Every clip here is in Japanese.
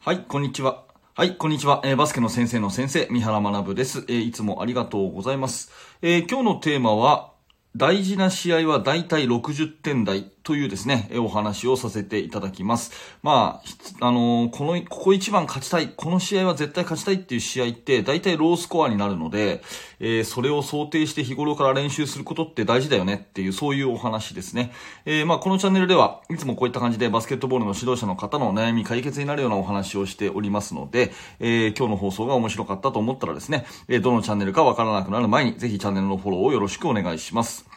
はい、こんにちは。はい、こんにちは。えーバスケの先生の先生、三原学です。えーいつもありがとうございます。えー今日のテーマは、大事な試合は大体60点台というですね、お話をさせていただきます。まあ、あのーこの、ここ一番勝ちたい、この試合は絶対勝ちたいっていう試合って、大体ロースコアになるので、えーそれを想定して日頃から練習することって大事だよねっていう、そういうお話ですね。えーまあ、このチャンネルでは、いつもこういった感じでバスケットボールの指導者の方の悩み解決になるようなお話をしておりますので、え今日の放送が面白かったと思ったらですね、えどのチャンネルかわからなくなる前に、ぜひチャンネルのフォローをよろしくお願いします。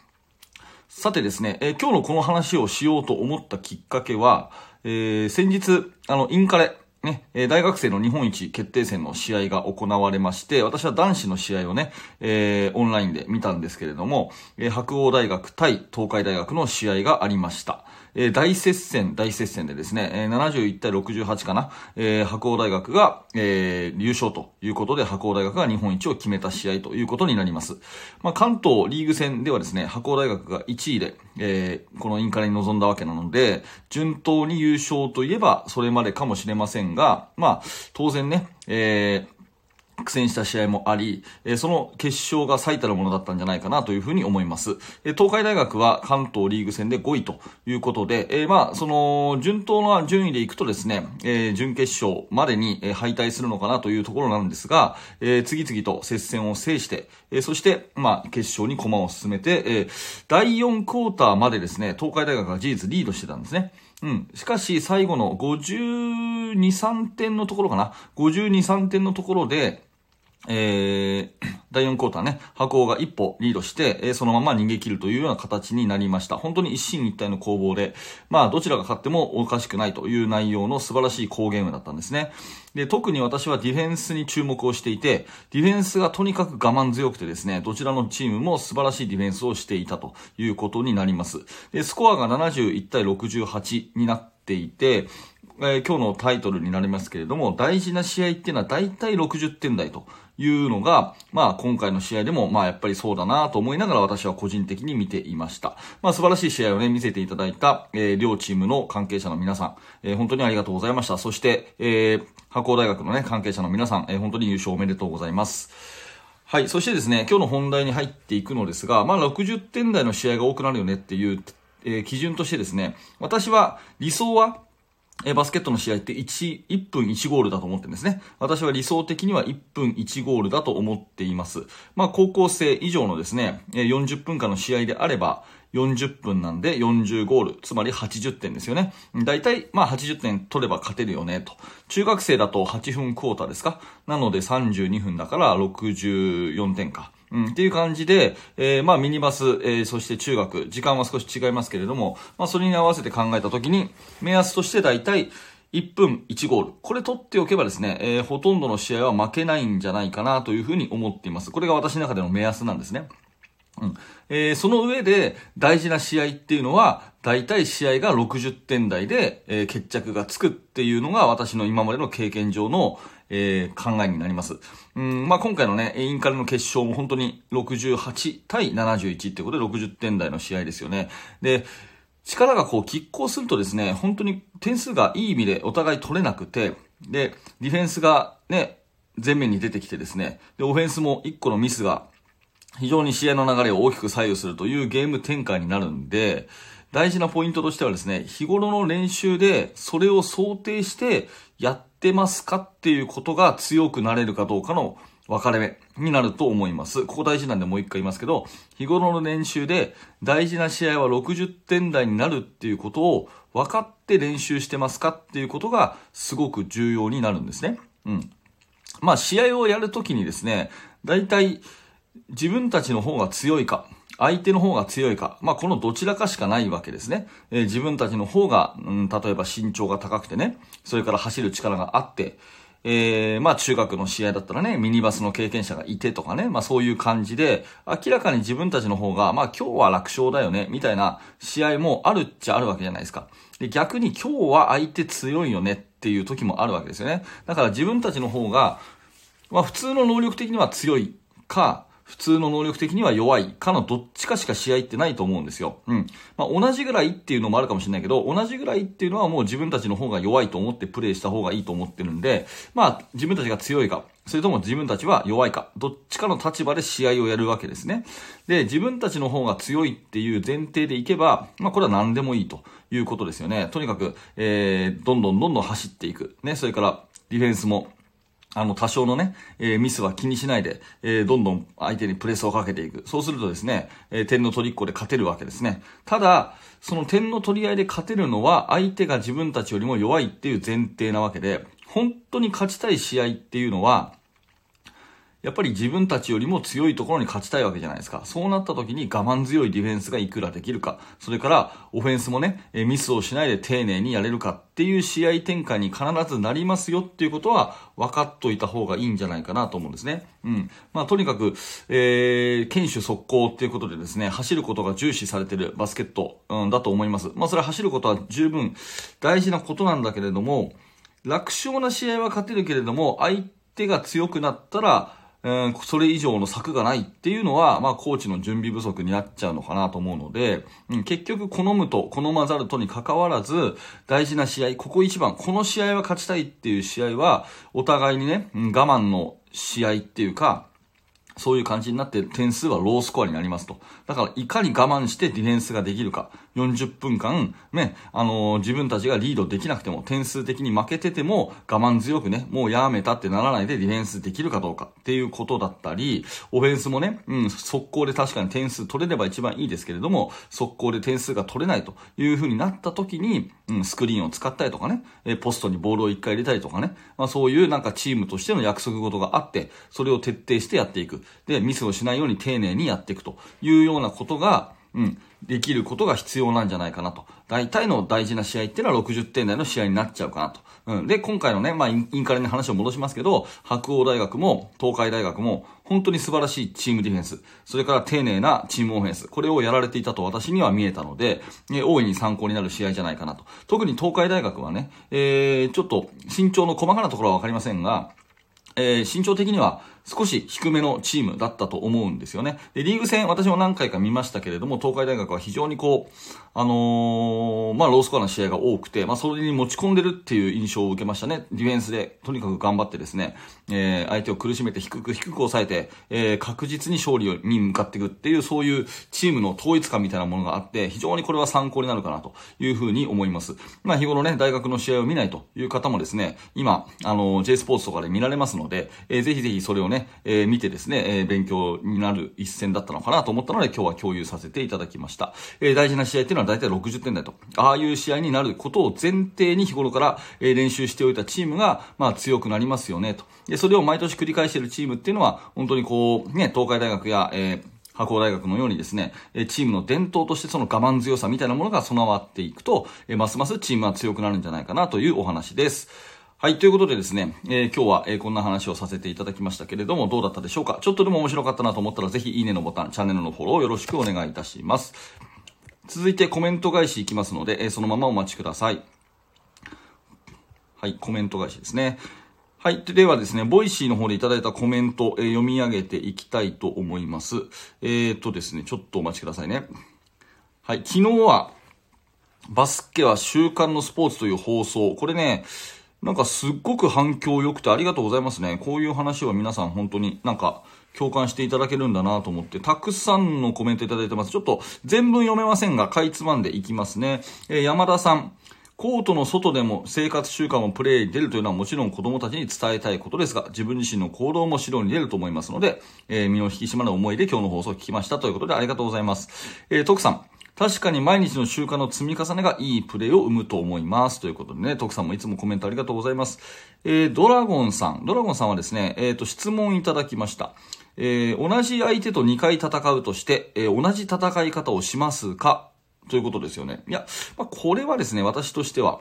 さてですね、えー今日のこの話をしようと思ったきっかけは、えー先日、あの、インカレ、ね、えー大学生の日本一決定戦の試合が行われまして、私は男子の試合をね、えーオンラインで見たんですけれども、えー白鴎大学対東海大学の試合がありました。えー大接戦、大接戦でですね、えー71対68かな、えー白鴎大学が、えー優勝ということで、白鴎大学が日本一を決めた試合ということになります。まあ、関東リーグ戦ではですね、白鴎大学が1位で、えーこのインカレに臨んだわけなので、順当に優勝といえばそれまでかもしれませんが、まあ、当然ね、えー苦戦した試合もあり、えその決勝が最たるものだったんじゃないかなというふうに思います。え東海大学は関東リーグ戦で5位ということで、えまあ、その、順当な順位でいくとですね、え準決勝までに敗退するのかなというところなんですが、え次々と接戦を制して、えそして、まあ、決勝に駒を進めて、え第4クォーターまでですね、東海大学が事実リードしてたんですね。うん。しかし、最後の52、3点のところかな。52、3点のところで、えー、第4クォーターね、白鴎が一歩リードして、えーそのまま逃げ切るというような形になりました。本当に一進一退の攻防で、まあ、どちらが勝ってもおかしくないという内容の素晴らしい好ゲームだったんですね。で、特に私はディフェンスに注目をしていて、ディフェンスがとにかく我慢強くてですね、どちらのチームも素晴らしいディフェンスをしていたということになります。で、スコアが71対68になっていて、えー今日のタイトルになりますけれども、大事な試合っていうのは大体60点台というのが、まあ今回の試合でも、まあやっぱりそうだなと思いながら私は個人的に見ていました。まあ素晴らしい試合をね、見せていただいた、えー両チームの関係者の皆さん、えー本当にありがとうございました。そして、えー、白鴎大学のね、関係者の皆さん、えー本当に優勝おめでとうございます。はい。そしてですね、今日の本題に入っていくのですが、まあ60点台の試合が多くなるよねっていう、えー基準としてですね、私は理想は、えバスケットの試合って1、1分1ゴールだと思ってるんですね。私は理想的には1分1ゴールだと思っています。まあ高校生以上のですね、40分間の試合であれば、40分なんで40ゴール、つまり80点ですよね。だいたい、まあ80点取れば勝てるよね、と。中学生だと8分クォーターですか？なので32分だから64点か。うん、っていう感じで、えーまあミニバス、えーそして中学、時間は少し違いますけれども、まあそれに合わせて考えたときに、目安として大体1分1ゴール。これ取っておけばですね、えーほとんどの試合は負けないんじゃないかなというふうに思っています。これが私の中での目安なんですね。うんえーその上で大事な試合っていうのは、大体試合が60点台で、えー決着がつくっていうのが私の今までの経験上の、えー考えになります。うん、まあ、今回のね、インカレの決勝も本当に68対71ってことで60点台の試合ですよね。で、力がこう拮抗するとですね、本当に点数がいい意味でお互い取れなくて、で、ディフェンスがね、前面に出てきてですね、で、オフェンスも1個のミスが非常に試合の流れを大きく左右するというゲーム展開になるんで、大事なポイントとしてはですね、日頃の練習でそれを想定してやってますかっていうことが強くなれるかどうかの分かれ目になると思います。ここ大事なんでもう一回言いますけど、日頃の練習で大事な試合は60点台になるっていうことを分かって練習してますかっていうことがすごく重要になるんですね。うん。まあ試合をやるときにですね、大体自分たちの方が強いか、相手の方が強いか、まあこのどちらかしかないわけですね。えー自分たちの方が、うん、例えば身長が高くてね、それから走る力があって、えー、まあ中学の試合だったらね、ミニバスの経験者がいてとかね、まあそういう感じで、明らかに自分たちの方が、まあ今日は楽勝だよね、みたいな試合もあるっちゃあるわけじゃないですか。で、逆に今日は相手強いよねっていう時もあるわけですよね。だから自分たちの方が、まあ普通の能力的には強いか、普通の能力的には弱いかのどっちかしか試合ってないと思うんですよ。うん。まあ、同じぐらいっていうのもあるかもしれないけど、同じぐらいっていうのはもう自分たちの方が弱いと思ってプレイした方がいいと思ってるんで、まあ、自分たちが強いか、それとも自分たちは弱いか、どっちかの立場で試合をやるわけですね。で、自分たちの方が強いっていう前提でいけば、まあこれは何でもいいということですよね。とにかく、えー、どんどんどんどん走っていく。ね、それからディフェンスもあの、多少のね、えー、ミスは気にしないで、えー、どんどん相手にプレスをかけていく。そうするとですね、えー、点の取りっこで勝てるわけですね。ただ、その点の取り合いで勝てるのは、相手が自分たちよりも弱いっていう前提なわけで、本当に勝ちたい試合っていうのは、やっぱり自分たちよりも強いところに勝ちたいわけじゃないですか。そうなった時に我慢強いディフェンスがいくらできるか。それから、オフェンスもね、ミスをしないで丁寧にやれるかっていう試合展開に必ずなりますよっていうことは分かっといた方がいいんじゃないかなと思うんですね。うん。まあ、とにかく、えー、堅守速攻っていうことでですね、走ることが重視されてるバスケット、うん、だと思います。まあ、それは走ることは十分大事なことなんだけれども、楽勝な試合は勝てるけれども、相手が強くなったら、うん、それ以上の策がないっていうのは、まあ、コーチの準備不足になっちゃうのかなと思うので、うん、結局、好むと、好まざるとに関わらず、大事な試合、ここ一番、この試合は勝ちたいっていう試合は、お互いにね、我慢の試合っていうか、そういう感じになって点数はロースコアになりますと。だから、いかに我慢してディフェンスができるか。40分間、ね、あのー、自分たちがリードできなくても、点数的に負けてても、我慢強くね、もうやめたってならないでディフェンスできるかどうかっていうことだったり、オフェンスもね、うん、速攻で確かに点数取れれば一番いいですけれども、速攻で点数が取れないという風になった時に、うん、スクリーンを使ったりとかね、えポストにボールを一回入れたりとかね、まあそういうなんかチームとしての約束事があって、それを徹底してやっていく。で、ミスをしないように丁寧にやっていくというようなことが、うん、できることが必要なんじゃないかなと。大体の大事な試合っていうのは60点台の試合になっちゃうかなと。うん。で、今回のね、まあ、インカレに話を戻しますけど、白鴎大学も東海大学も本当に素晴らしいチームディフェンス、それから丁寧なチームオフェンス、これをやられていたと私には見えたので、え大いに参考になる試合じゃないかなと。特に東海大学はね、えー、ちょっと身長の細かなところはわかりませんが、えー、身長的には少し低めのチームだったと思うんですよね。で、リーグ戦、私も何回か見ましたけれども、東海大学は非常にこう、あのー、まあ、ロースコアな試合が多くて、まあ、それに持ち込んでるっていう印象を受けましたね。ディフェンスで、とにかく頑張ってですね、えー、相手を苦しめて低く低く抑えて、えー、確実に勝利に向かっていくっていう、そういうチームの統一感みたいなものがあって、非常にこれは参考になるかなというふうに思います。まあ、日頃ね、大学の試合を見ないという方もですね、今、あの、J スポーツとかで見られますので、えー、ぜひぜひそれをね、ねえー、見てですね、えー、勉強になる一戦だったのかなと思ったので、今日は共有させていただきました。えー、大事な試合っていうのは大体60点台と、ああいう試合になることを前提に日頃から、え練習しておいたチームが、まあ強くなりますよねと。で、それを毎年繰り返しているチームっていうのは、本当にこう、ね、東海大学や、えー、白鴎大学のようにですね、チームの伝統としてその我慢強さみたいなものが備わっていくと、ますますチームは強くなるんじゃないかなというお話です。はい、ということでですね、えー、今日は、えー、こんな話をさせていただきましたけれども、どうだったでしょうか？ちょっとでも面白かったなと思ったら、ぜひいいねのボタン、チャンネルのフォローよろしくお願いいたします。続いてコメント返しいきますので、えー、そのままお待ちください。はい、コメント返しですね。はい。ではですね、 Voicy の方でいただいたコメント、えー、読み上げていきたいと思います。えーとですね、ちょっとお待ちくださいね。はい。昨日は、バスケは習慣のスポーツという放送。これね、なんかすっごく反響良くてありがとうございますね。こういう話は皆さん本当になんか共感していただけるんだなと思って、たくさんのコメントいただいてます。ちょっと全文読めませんが、かいつまんでいきますね。えー、山田さん。コートの外でも生活習慣もプレイに出るというのはもちろん子供たちに伝えたいことですが、自分自身の行動も指導に出ると思いますので、えー、身の引き締まる思いで今日の放送を聞きましたということでありがとうございます。えー、徳さん。確かに毎日の習慣の積み重ねがいいプレーを生むと思います。ということでね、徳さんもいつもコメントありがとうございます。えー、ドラゴンさん。ドラゴンさんはですね、えっ、ー、と、質問いただきました。えー、同じ相手と2回戦うとして、えー、同じ戦い方をしますか？ということですよね。いや、まあ、これはですね、私としては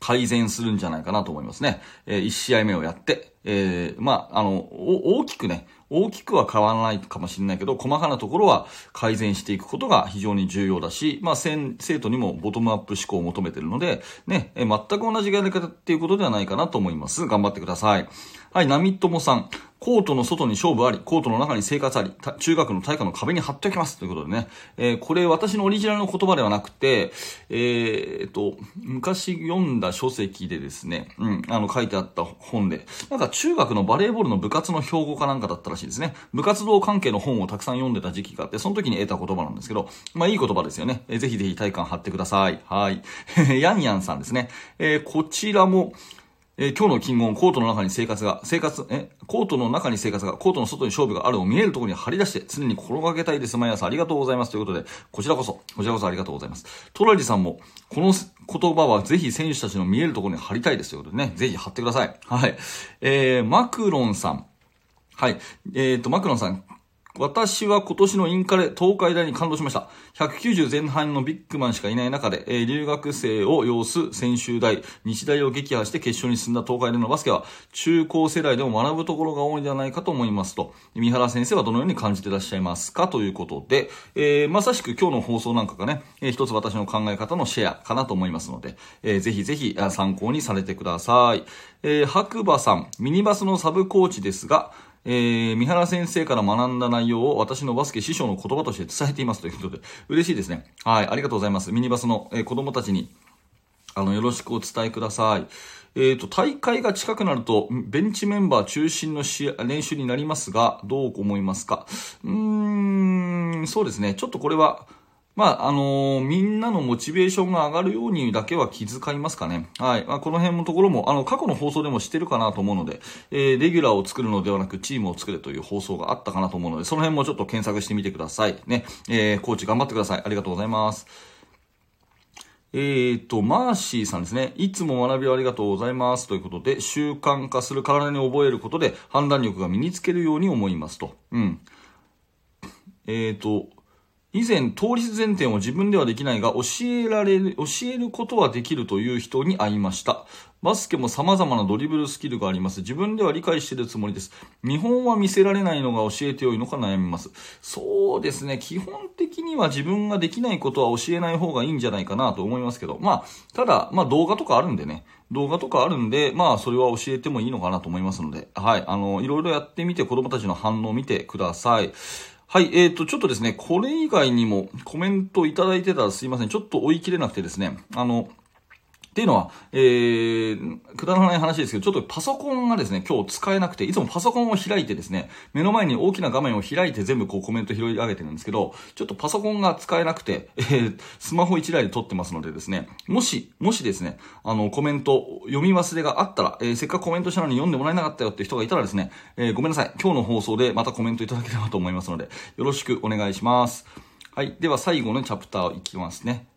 改善するんじゃないかなと思いますね。えー、1試合目をやって、えー、まあ、あの、大きくね、大きくは変わらないかもしれないけど、細かなところは改善していくことが非常に重要だし、まあ、生徒にもボトムアップ思考を求めてるので、ね、え全く同じやり方っていうことではないかなと思います。頑張ってください。はい、ナミトモさん。コートの外に勝負あり、コートの中に生活あり、中学の体育の壁に貼っておきます。ということでね。えー、これ私のオリジナルの言葉ではなくて、えー、っと、昔読んだ書籍でですね、うん、あの書いてあった本で、なんか中学のバレーボールの部活の標語かなんかだったらしいですね。部活動関係の本をたくさん読んでた時期があって、その時に得た言葉なんですけど、まあいい言葉ですよね。えー、ぜひぜひ体感貼ってください。はい。ヤンヤンさんですね。えー、こちらも、えー、今日の金言、コートの中に生活が、生活、え、コートの中に生活が、コートの外に勝負があるを見えるところに張り出して、常に心がけたいです。毎朝ありがとうございます。ということで、こちらこそ、こちらこそありがとうございます。トラジさんも、この言葉はぜひ選手たちの見えるところに貼りたいです。ということでね、ぜひ貼ってください。はい。えー、マクロンさん。はい。えっ、ー、と、マクロンさん、私は今年のインカレ東海大に感動しました。190前半のビッグマンしかいない中で、えー、留学生を要す専修大、日大を撃破して決勝に進んだ東海大のバスケは、中高世代でも学ぶところが多いんではないかと思いますと、三原先生はどのように感じていらっしゃいますかということで、えー、まさしく今日の放送なんかがね、えー、一つ私の考え方のシェアかなと思いますので、えー、ぜひぜひ参考にされてください。えー、白馬さん、ミニバスのサブコーチですが、えー、三原先生から学んだ内容を私のバスケ師匠の言葉として伝えていますということで、嬉しいですね。はい、ありがとうございます。ミニバスの、えー、子供たちに、あの、よろしくお伝えください。えっ、ー、と、大会が近くなると、ベンチメンバー中心の練習になりますが、どう思いますか？うーん、そうですね。ちょっとこれは、まあ、あのー、みんなのモチベーションが上がるようにだけは気遣いますかね。はい。まあ、この辺のところも、あの、過去の放送でもしてるかなと思うので、えー、レギュラーを作るのではなく、チームを作れという放送があったかなと思うので、その辺もちょっと検索してみてください。ね。えー、コーチ頑張ってください。ありがとうございます。えーと、マーシーさんですね。いつも学びをありがとうございます。ということで、習慣化する体に覚えることで判断力が身につけるように思いますと。うん。えーと、以前、倒立前転を自分ではできないが、教えられる、教えることはできるという人に会いました。バスケも様々なドリブルスキルがあります。自分では理解しているつもりです。見本は見せられないのが教えてよいのか悩みます。そうですね。基本的には自分ができないことは教えない方がいいんじゃないかなと思いますけど。まあ、ただ、まあ動画とかあるんでね。動画とかあるんで、まあそれは教えてもいいのかなと思いますので。はい。あの、いろいろやってみて子供たちの反応を見てください。はい、えーと、ちょっとですね、これ以外にもコメントいただいてたらすいません。ちょっと追い切れなくてですね、あの、っていうのは、えー、くだらない話ですけど、ちょっとパソコンがですね、今日使えなくて、いつもパソコンを開いてですね、目の前に大きな画面を開いて全部こうコメント拾い上げてるんですけど、ちょっとパソコンが使えなくて、えー、スマホ1台で撮ってますのでですね、もし、もしですね、あの、コメント読み忘れがあったら、えー、せっかくコメントしたのに読んでもらえなかったよって人がいたらですね、えー、ごめんなさい。今日の放送でまたコメントいただければと思いますので、よろしくお願いします。はい。では最後のチャプターいきますね。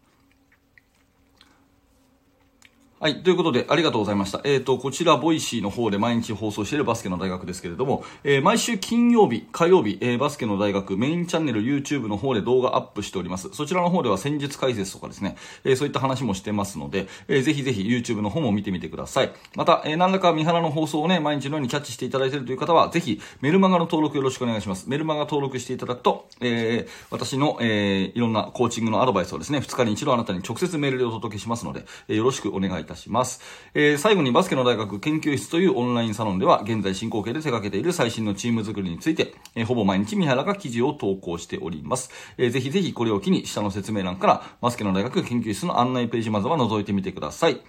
はい。ということで、ありがとうございました。えっ、ー、と、こちら、 Voicy の方で毎日放送しているバスケの大学ですけれども、えー、毎週金曜日、火曜日、えー、バスケの大学メインチャンネル YouTube の方で動画アップしております。そちらの方では戦術解説とかですね、えそういった話もしてますので、えぜひぜひ YouTube の方も見てみてください。また、え何らか三原の放送をね、毎日のようにキャッチしていただいているという方は、ぜひメルマガの登録よろしくお願いします。メルマガ登録していただくと、え私の、えいろんなコーチングのアドバイスをですね、2日に一度あなたに直接メールでお届けしますので、えよろしくお願いいたします。えー、最後にバスケの大学研究室というオンラインサロンでは、現在進行形で手掛けている最新のチーム作りについて、えー、ほぼ毎日三原が記事を投稿しております。えー、ぜひぜひこれを機に下の説明欄からバスケの大学研究室の案内ページまずは覗いてみてください。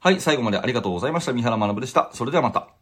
はい、最後までありがとうございました。三原学でした。それではまた。